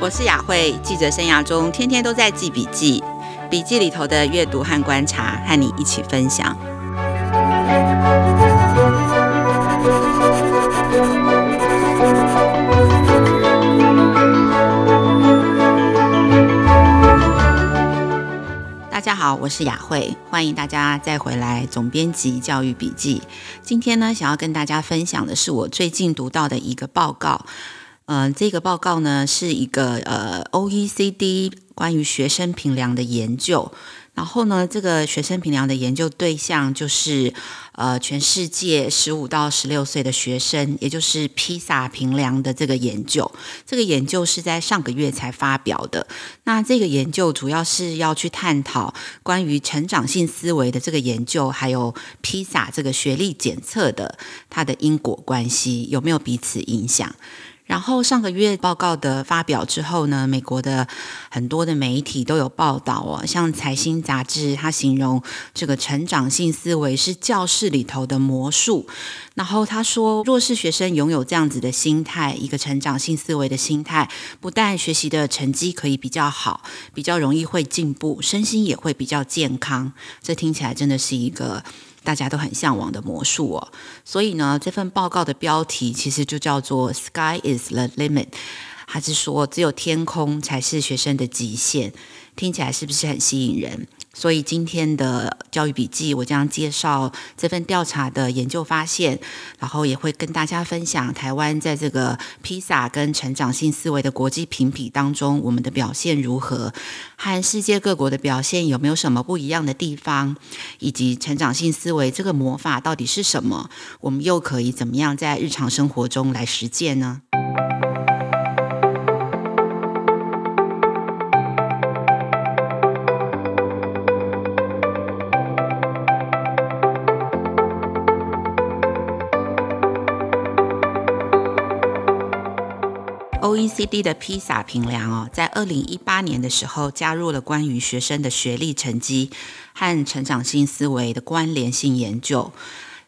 我是雅慧，记者生涯中天天都在记笔记，笔记里头的阅读和观察，和你一起分享。大家好，我是雅慧，欢迎大家再回来总编辑教育笔记。今天呢，想要跟大家分享的是我最近读到的一个报告。嗯、这个报告呢是一个呃 OECD 关于学生评量的研究。然后呢，这个学生评量的研究对象就是呃全世界十五到十六岁的学生，也就是披萨评量的这个研究。这个研究是在上个月才发表的。那这个研究主要是要去探讨关于成长性思维的这个研究，还有披萨这个学历检测的它的因果关系有没有彼此影响。然后上个月报告的发表之后呢，美国的很多的媒体都有报道哦，像财新杂志，它形容这个成长性思维是教室里头的魔术。然后他说，若是学生拥有这样子的心态，一个成长性思维的心态，不但学习的成绩可以比较好，比较容易会进步，身心也会比较健康。这听起来真的是一个。大家都很向往的魔术哦，所以呢，这份报告的标题其实就叫做 “Sky is the limit”，还是说只有天空才是学生的极限？听起来是不是很吸引人？所以今天的教育笔记，我将介绍这份调查的研究发现，然后也会跟大家分享台湾在这个披萨跟成长性思维的国际评比当中，我们的表现如何，和世界各国的表现有没有什么不一样的地方，以及成长性思维这个魔法到底是什么？我们又可以怎么样在日常生活中来实践呢？OECD 的 PISA 评量哦，在二零一八年的时候加入了关于学生的学历成绩和成长性思维的关联性研究。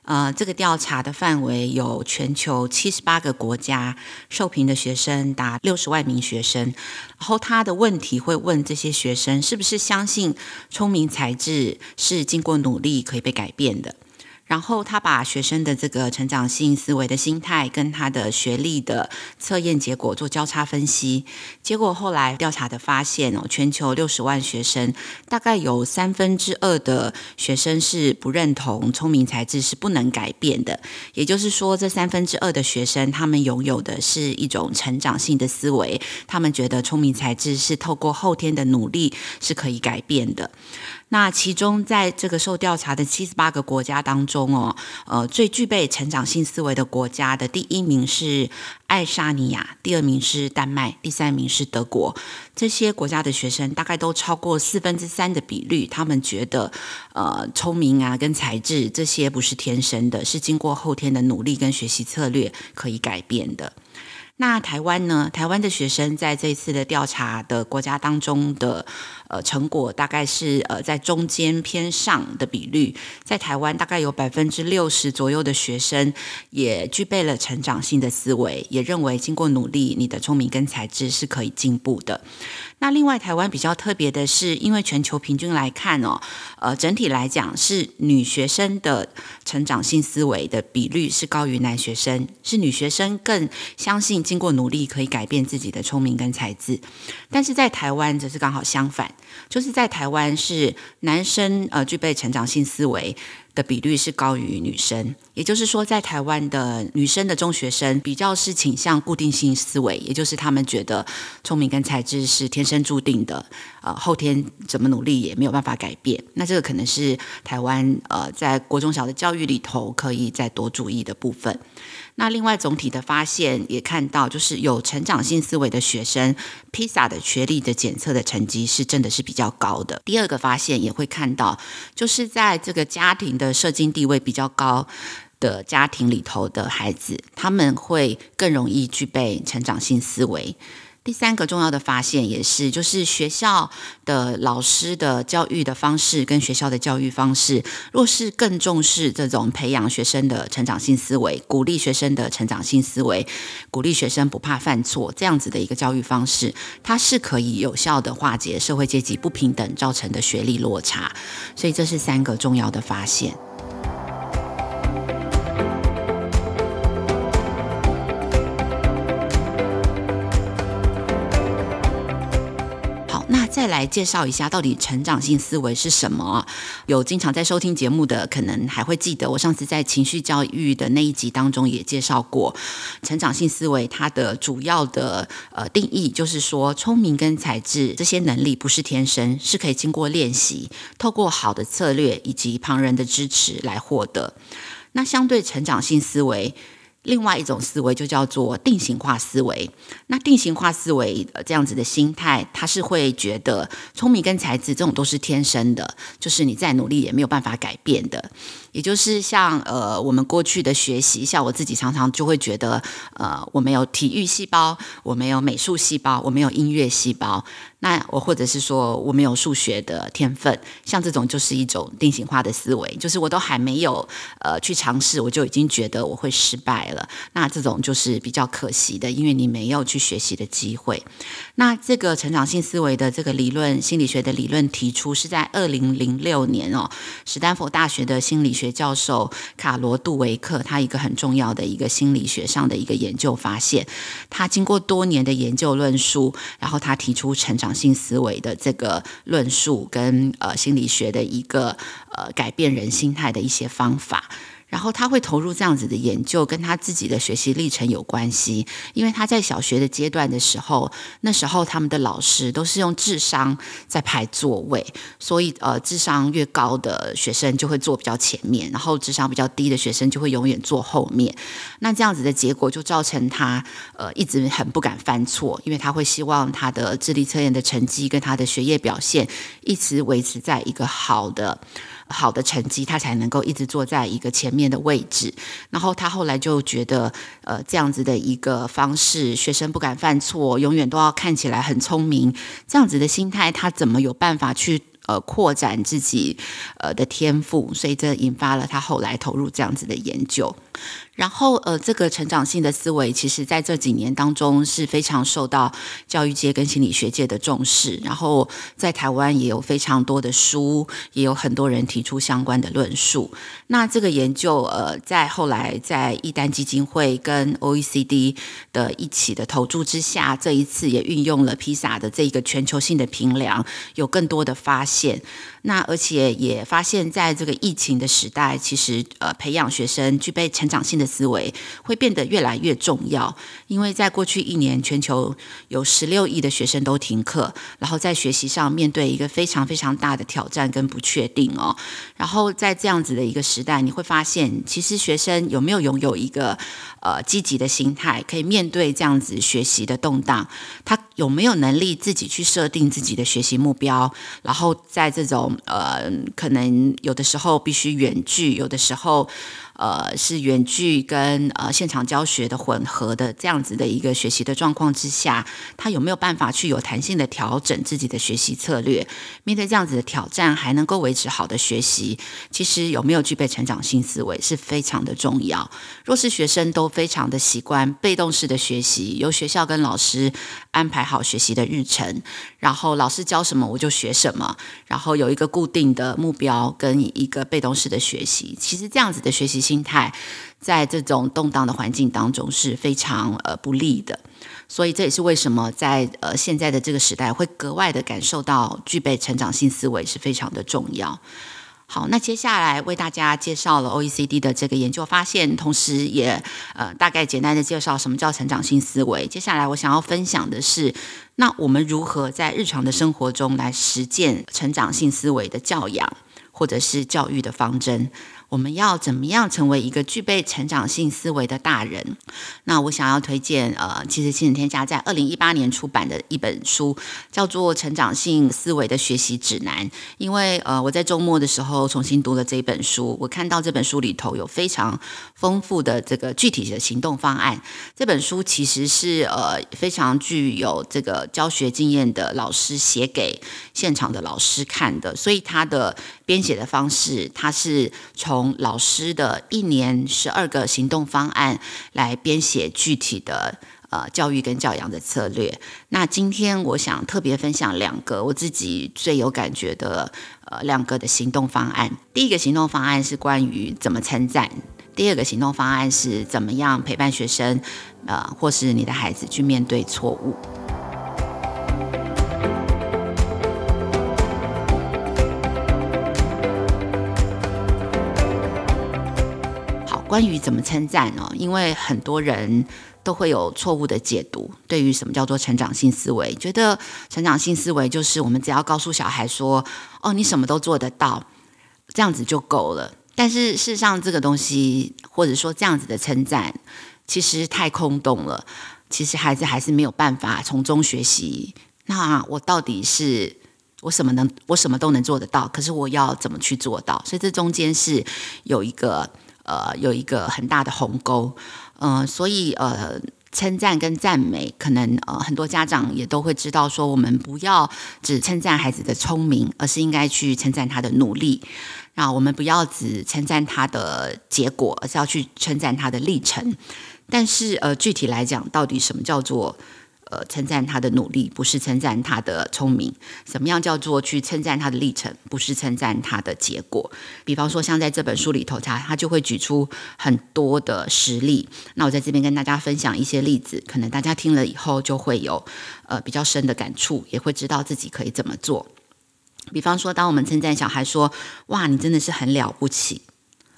呃，这个调查的范围有全球七十八个国家，受评的学生达六十万名学生。然后他的问题会问这些学生是不是相信聪明才智是经过努力可以被改变的。然后他把学生的这个成长性思维的心态跟他的学历的测验结果做交叉分析，结果后来调查的发现哦，全球六十万学生，大概有三分之二的学生是不认同聪明才智是不能改变的，也就是说，这三分之二的学生他们拥有的是一种成长性的思维，他们觉得聪明才智是透过后天的努力是可以改变的。那其中，在这个受调查的七十八个国家当中哦，呃，最具备成长性思维的国家的第一名是爱沙尼亚，第二名是丹麦，第三名是德国。这些国家的学生大概都超过四分之三的比率，他们觉得，呃，聪明啊跟才智这些不是天生的，是经过后天的努力跟学习策略可以改变的。那台湾呢？台湾的学生在这一次的调查的国家当中的呃成果，大概是呃在中间偏上的比率。在台湾，大概有百分之六十左右的学生也具备了成长性的思维，也认为经过努力，你的聪明跟才智是可以进步的。那另外，台湾比较特别的是，因为全球平均来看哦，呃，整体来讲是女学生的成长性思维的比率是高于男学生，是女学生更相信经过努力可以改变自己的聪明跟才智。但是在台湾则是刚好相反，就是在台湾是男生呃具备成长性思维。的比率是高于女生，也就是说，在台湾的女生的中学生比较是倾向固定性思维，也就是他们觉得聪明跟才智是天生注定的，呃，后天怎么努力也没有办法改变。那这个可能是台湾呃在国中小的教育里头可以再多注意的部分。那另外总体的发现也看到，就是有成长性思维的学生，PISA 的学历的检测的成绩是真的是比较高的。第二个发现也会看到，就是在这个家庭的社经地位比较高的家庭里头的孩子，他们会更容易具备成长性思维。第三个重要的发现也是，就是学校的老师的教育的方式跟学校的教育方式，若是更重视这种培养学生的成长性思维，鼓励学生的成长性思维，鼓励学生不怕犯错，这样子的一个教育方式，它是可以有效的化解社会阶级不平等造成的学历落差。所以这是三个重要的发现。来介绍一下，到底成长性思维是什么？有经常在收听节目的，可能还会记得，我上次在情绪教育的那一集当中也介绍过，成长性思维它的主要的呃定义，就是说聪明跟才智这些能力不是天生，是可以经过练习，透过好的策略以及旁人的支持来获得。那相对成长性思维。另外一种思维就叫做定型化思维。那定型化思维这样子的心态，他是会觉得聪明跟才智这种都是天生的，就是你再努力也没有办法改变的。也就是像呃，我们过去的学习，像我自己常常就会觉得，呃，我没有体育细胞，我没有美术细胞，我没有音乐细胞。那我或者是说我没有数学的天分，像这种就是一种定型化的思维，就是我都还没有呃去尝试，我就已经觉得我会失败那这种就是比较可惜的，因为你没有去学习的机会。那这个成长性思维的这个理论，心理学的理论提出是在二零零六年哦，史丹佛大学的心理学教授卡罗杜维克，他一个很重要的一个心理学上的一个研究发现，他经过多年的研究论述，然后他提出成长性思维的这个论述跟呃心理学的一个呃改变人心态的一些方法。然后他会投入这样子的研究，跟他自己的学习历程有关系。因为他在小学的阶段的时候，那时候他们的老师都是用智商在排座位，所以呃，智商越高的学生就会坐比较前面，然后智商比较低的学生就会永远坐后面。那这样子的结果就造成他呃一直很不敢犯错，因为他会希望他的智力测验的成绩跟他的学业表现一直维持在一个好的。好的成绩，他才能够一直坐在一个前面的位置。然后他后来就觉得，呃，这样子的一个方式，学生不敢犯错，永远都要看起来很聪明，这样子的心态，他怎么有办法去呃扩展自己呃的天赋？所以这引发了他后来投入这样子的研究。然后，呃，这个成长性的思维，其实在这几年当中是非常受到教育界跟心理学界的重视。然后，在台湾也有非常多的书，也有很多人提出相关的论述。那这个研究，呃，在后来在一丹基金会跟 OECD 的一起的投注之下，这一次也运用了 PISA 的这一个全球性的评量，有更多的发现。那而且也发现，在这个疫情的时代，其实呃，培养学生具备成长性的思维会变得越来越重要。因为在过去一年，全球有十六亿的学生都停课，然后在学习上面对一个非常非常大的挑战跟不确定哦。然后在这样子的一个时代，你会发现，其实学生有没有拥有一个呃积极的心态，可以面对这样子学习的动荡？他有没有能力自己去设定自己的学习目标？然后在这种呃，可能有的时候必须远距，有的时候。呃，是远距跟呃现场教学的混合的这样子的一个学习的状况之下，他有没有办法去有弹性的调整自己的学习策略？面对这样子的挑战，还能够维持好的学习，其实有没有具备成长性思维是非常的重要。若是学生都非常的习惯被动式的学习，由学校跟老师安排好学习的日程，然后老师教什么我就学什么，然后有一个固定的目标跟一个被动式的学习，其实这样子的学习。心态在这种动荡的环境当中是非常呃不利的，所以这也是为什么在呃现在的这个时代会格外的感受到具备成长性思维是非常的重要。好，那接下来为大家介绍了 OECD 的这个研究发现，同时也呃大概简单的介绍什么叫成长性思维。接下来我想要分享的是，那我们如何在日常的生活中来实践成长性思维的教养或者是教育的方针。我们要怎么样成为一个具备成长性思维的大人？那我想要推荐，呃，其实亲子天下在二零一八年出版的一本书，叫做《成长性思维的学习指南》。因为，呃，我在周末的时候重新读了这本书，我看到这本书里头有非常丰富的这个具体的行动方案。这本书其实是呃非常具有这个教学经验的老师写给现场的老师看的，所以他的编写的方式，他是从从老师的一年十二个行动方案来编写具体的呃教育跟教养的策略。那今天我想特别分享两个我自己最有感觉的呃两个的行动方案。第一个行动方案是关于怎么称赞，第二个行动方案是怎么样陪伴学生呃或是你的孩子去面对错误。关于怎么称赞哦，因为很多人都会有错误的解读，对于什么叫做成长性思维，觉得成长性思维就是我们只要告诉小孩说：“哦，你什么都做得到，这样子就够了。”但是事实上，这个东西或者说这样子的称赞，其实太空洞了。其实孩子还是没有办法从中学习。那我到底是我什么能我什么都能做得到？可是我要怎么去做到？所以这中间是有一个。呃，有一个很大的鸿沟，呃，所以呃，称赞跟赞美，可能呃，很多家长也都会知道，说我们不要只称赞孩子的聪明，而是应该去称赞他的努力。那我们不要只称赞他的结果，而是要去称赞他的历程。但是呃，具体来讲，到底什么叫做？呃，称赞他的努力，不是称赞他的聪明。什么样叫做去称赞他的历程，不是称赞他的结果？比方说，像在这本书里头，他他就会举出很多的实例。那我在这边跟大家分享一些例子，可能大家听了以后就会有呃比较深的感触，也会知道自己可以怎么做。比方说，当我们称赞小孩说：“哇，你真的是很了不起。”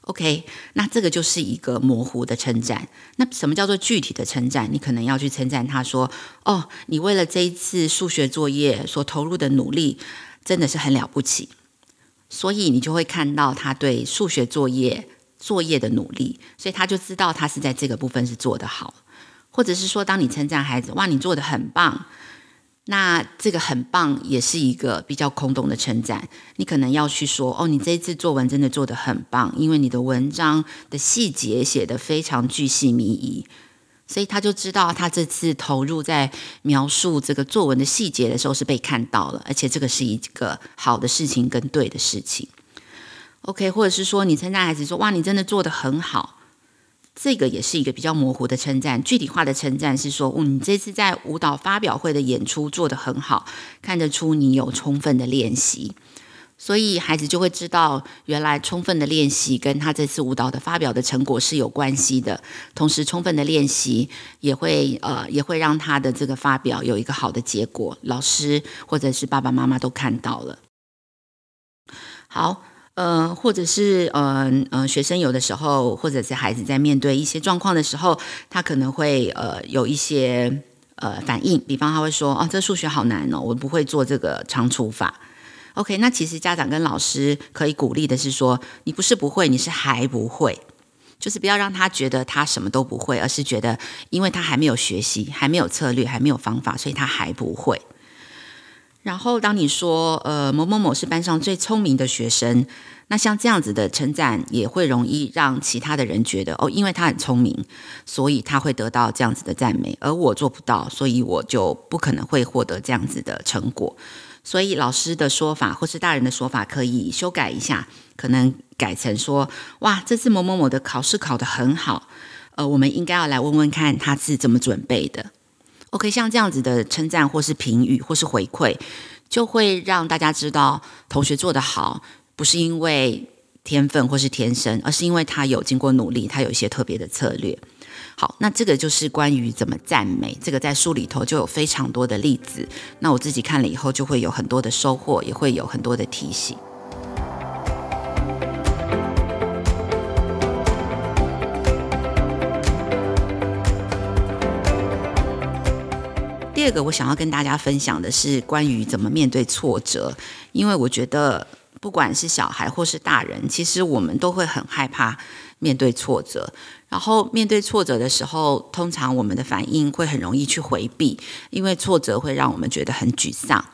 OK，那这个就是一个模糊的称赞。那什么叫做具体的称赞？你可能要去称赞他说：“哦，你为了这一次数学作业所投入的努力，真的是很了不起。”所以你就会看到他对数学作业作业的努力，所以他就知道他是在这个部分是做得好。或者是说，当你称赞孩子：“哇，你做得很棒。”那这个很棒，也是一个比较空洞的称赞。你可能要去说，哦，你这一次作文真的做得很棒，因为你的文章的细节写得非常巨细靡遗，所以他就知道他这次投入在描述这个作文的细节的时候是被看到了，而且这个是一个好的事情跟对的事情。OK，或者是说你称赞孩子说，哇，你真的做得很好。这个也是一个比较模糊的称赞，具体化的称赞是说，嗯，你这次在舞蹈发表会的演出做得很好，看得出你有充分的练习，所以孩子就会知道，原来充分的练习跟他这次舞蹈的发表的成果是有关系的。同时，充分的练习也会呃也会让他的这个发表有一个好的结果，老师或者是爸爸妈妈都看到了。好。呃，或者是呃呃，学生有的时候，或者是孩子在面对一些状况的时候，他可能会呃有一些呃反应，比方他会说：“哦，这数学好难哦，我不会做这个长除法。” OK，那其实家长跟老师可以鼓励的是说：“你不是不会，你是还不会，就是不要让他觉得他什么都不会，而是觉得因为他还没有学习，还没有策略，还没有方法，所以他还不会。”然后，当你说“呃，某某某是班上最聪明的学生”，那像这样子的称赞，也会容易让其他的人觉得哦，因为他很聪明，所以他会得到这样子的赞美，而我做不到，所以我就不可能会获得这样子的成果。所以，老师的说法或是大人的说法可以修改一下，可能改成说：“哇，这次某某某的考试考得很好，呃，我们应该要来问问看他是怎么准备的。” OK，像这样子的称赞或是评语或是回馈，就会让大家知道同学做得好，不是因为天分或是天生，而是因为他有经过努力，他有一些特别的策略。好，那这个就是关于怎么赞美，这个在书里头就有非常多的例子。那我自己看了以后，就会有很多的收获，也会有很多的提醒。这个我想要跟大家分享的是关于怎么面对挫折，因为我觉得不管是小孩或是大人，其实我们都会很害怕面对挫折。然后面对挫折的时候，通常我们的反应会很容易去回避，因为挫折会让我们觉得很沮丧。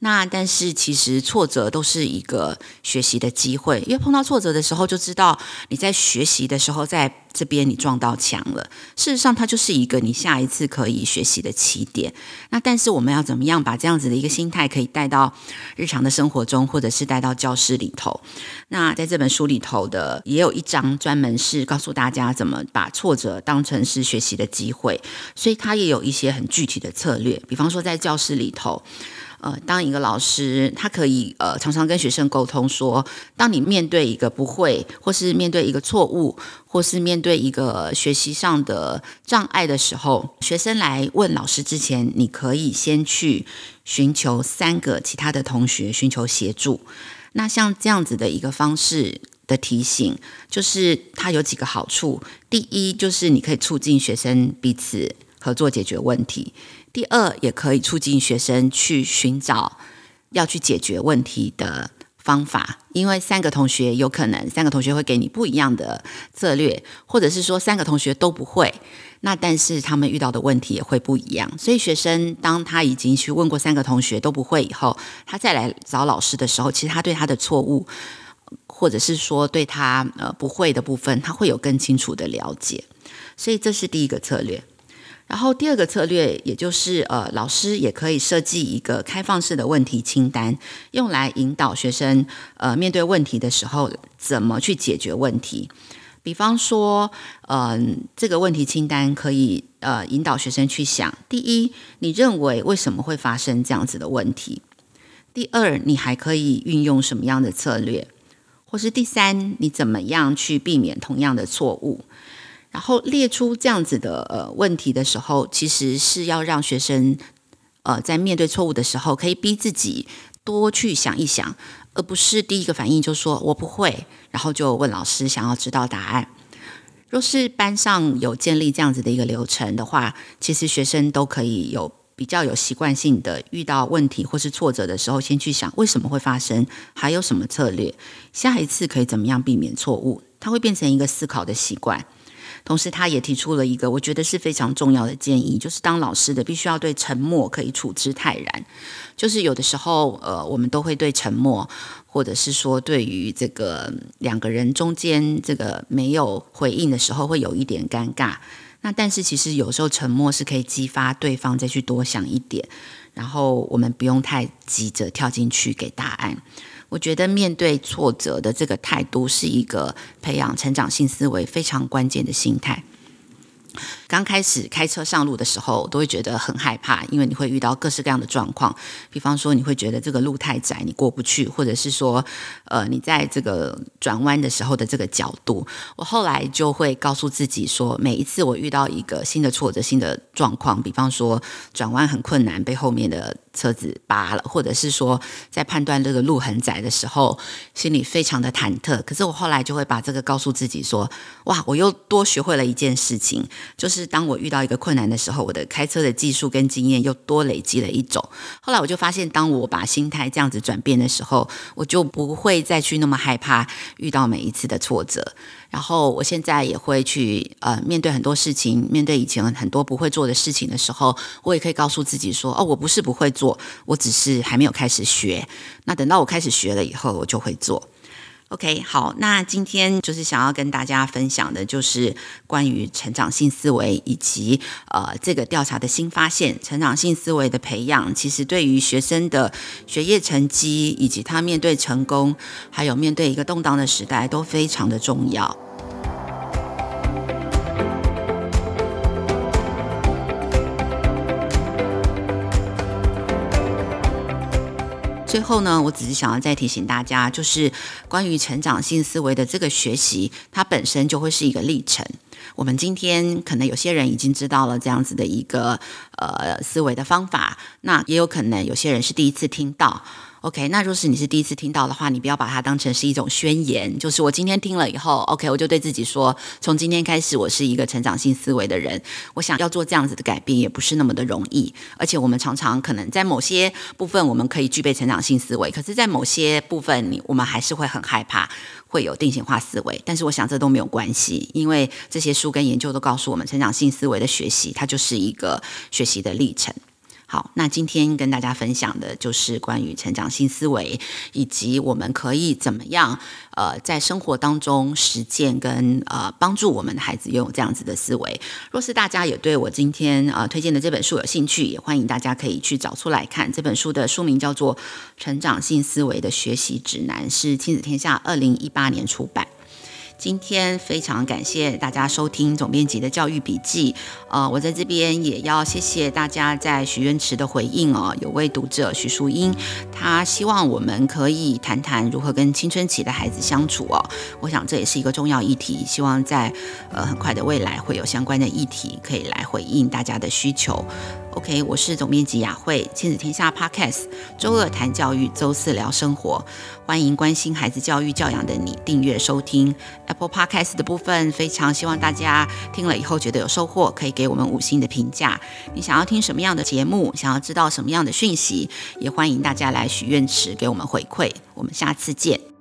那但是其实挫折都是一个学习的机会，因为碰到挫折的时候就知道你在学习的时候在这边你撞到墙了。事实上，它就是一个你下一次可以学习的起点。那但是我们要怎么样把这样子的一个心态可以带到日常的生活中，或者是带到教室里头？那在这本书里头的也有一章专门是告诉大家怎么把挫折当成是学习的机会，所以它也有一些很具体的策略，比方说在教室里头。呃，当一个老师，他可以呃常常跟学生沟通说，当你面对一个不会，或是面对一个错误，或是面对一个学习上的障碍的时候，学生来问老师之前，你可以先去寻求三个其他的同学寻求协助。那像这样子的一个方式的提醒，就是它有几个好处。第一，就是你可以促进学生彼此合作解决问题。第二，也可以促进学生去寻找要去解决问题的方法，因为三个同学有可能三个同学会给你不一样的策略，或者是说三个同学都不会，那但是他们遇到的问题也会不一样。所以学生当他已经去问过三个同学都不会以后，他再来找老师的时候，其实他对他的错误，或者是说对他呃不会的部分，他会有更清楚的了解。所以这是第一个策略。然后第二个策略，也就是呃，老师也可以设计一个开放式的问题清单，用来引导学生呃面对问题的时候怎么去解决问题。比方说，嗯、这个问题清单可以呃引导学生去想：第一，你认为为什么会发生这样子的问题？第二，你还可以运用什么样的策略？或是第三，你怎么样去避免同样的错误？然后列出这样子的呃问题的时候，其实是要让学生呃在面对错误的时候，可以逼自己多去想一想，而不是第一个反应就说我不会，然后就问老师想要知道答案。若是班上有建立这样子的一个流程的话，其实学生都可以有比较有习惯性的遇到问题或是挫折的时候，先去想为什么会发生，还有什么策略，下一次可以怎么样避免错误，它会变成一个思考的习惯。同时，他也提出了一个我觉得是非常重要的建议，就是当老师的必须要对沉默可以处之泰然。就是有的时候，呃，我们都会对沉默，或者是说对于这个两个人中间这个没有回应的时候，会有一点尴尬。那但是其实有时候沉默是可以激发对方再去多想一点，然后我们不用太急着跳进去给答案。我觉得面对挫折的这个态度，是一个培养成长性思维非常关键的心态。刚开始开车上路的时候，都会觉得很害怕，因为你会遇到各式各样的状况。比方说，你会觉得这个路太窄，你过不去，或者是说，呃，你在这个转弯的时候的这个角度。我后来就会告诉自己说，每一次我遇到一个新的挫折、新的状况，比方说转弯很困难，被后面的车子扒了，或者是说在判断这个路很窄的时候，心里非常的忐忑。可是我后来就会把这个告诉自己说，哇，我又多学会了一件事情，就是。是当我遇到一个困难的时候，我的开车的技术跟经验又多累积了一种。后来我就发现，当我把心态这样子转变的时候，我就不会再去那么害怕遇到每一次的挫折。然后我现在也会去呃面对很多事情，面对以前很多不会做的事情的时候，我也可以告诉自己说：哦，我不是不会做，我只是还没有开始学。那等到我开始学了以后，我就会做。OK，好，那今天就是想要跟大家分享的，就是关于成长性思维以及呃这个调查的新发现，成长性思维的培养，其实对于学生的学业成绩以及他面对成功，还有面对一个动荡的时代，都非常的重要。最后呢，我只是想要再提醒大家，就是关于成长性思维的这个学习，它本身就会是一个历程。我们今天可能有些人已经知道了这样子的一个呃思维的方法，那也有可能有些人是第一次听到。OK，那若是你是第一次听到的话，你不要把它当成是一种宣言，就是我今天听了以后，OK，我就对自己说，从今天开始，我是一个成长性思维的人。我想要做这样子的改变，也不是那么的容易。而且我们常常可能在某些部分，我们可以具备成长性思维，可是，在某些部分，你我们还是会很害怕会有定型化思维。但是，我想这都没有关系，因为这些书跟研究都告诉我们，成长性思维的学习，它就是一个学习的历程。好，那今天跟大家分享的就是关于成长性思维，以及我们可以怎么样呃在生活当中实践跟呃帮助我们的孩子拥有这样子的思维。若是大家也对我今天呃推荐的这本书有兴趣，也欢迎大家可以去找出来看。这本书的书名叫做《成长性思维的学习指南》，是亲子天下二零一八年出版。今天非常感谢大家收听总编辑的教育笔记。呃，我在这边也要谢谢大家在许愿池的回应哦。有位读者许淑英，他希望我们可以谈谈如何跟青春期的孩子相处哦。我想这也是一个重要议题，希望在呃很快的未来会有相关的议题可以来回应大家的需求。OK，我是总编辑雅慧，亲子天下 Podcast，周二谈教育，周四聊生活。欢迎关心孩子教育教养的你订阅收听 Apple Podcast 的部分，非常希望大家听了以后觉得有收获，可以给我们五星的评价。你想要听什么样的节目？想要知道什么样的讯息？也欢迎大家来许愿池给我们回馈。我们下次见。